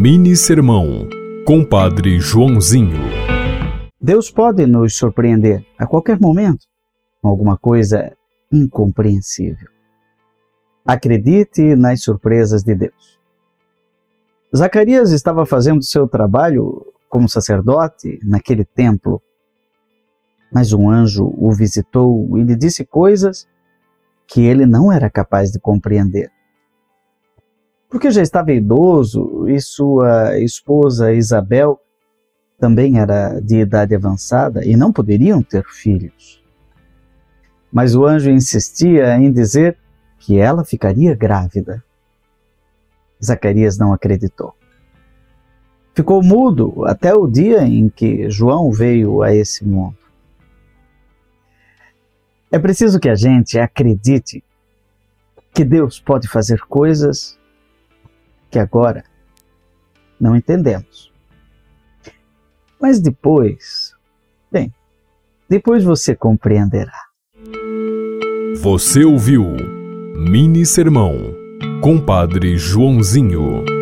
Mini Sermão, Compadre Joãozinho. Deus pode nos surpreender a qualquer momento com alguma coisa incompreensível. Acredite nas surpresas de Deus. Zacarias estava fazendo seu trabalho como sacerdote naquele templo, mas um anjo o visitou e lhe disse coisas que ele não era capaz de compreender porque já estava idoso e sua esposa Isabel também era de idade avançada e não poderiam ter filhos. Mas o anjo insistia em dizer que ela ficaria grávida. Zacarias não acreditou. Ficou mudo até o dia em que João veio a esse mundo. É preciso que a gente acredite que Deus pode fazer coisas que agora não entendemos. Mas depois, bem, depois você compreenderá. Você ouviu Mini Sermão, Compadre Joãozinho.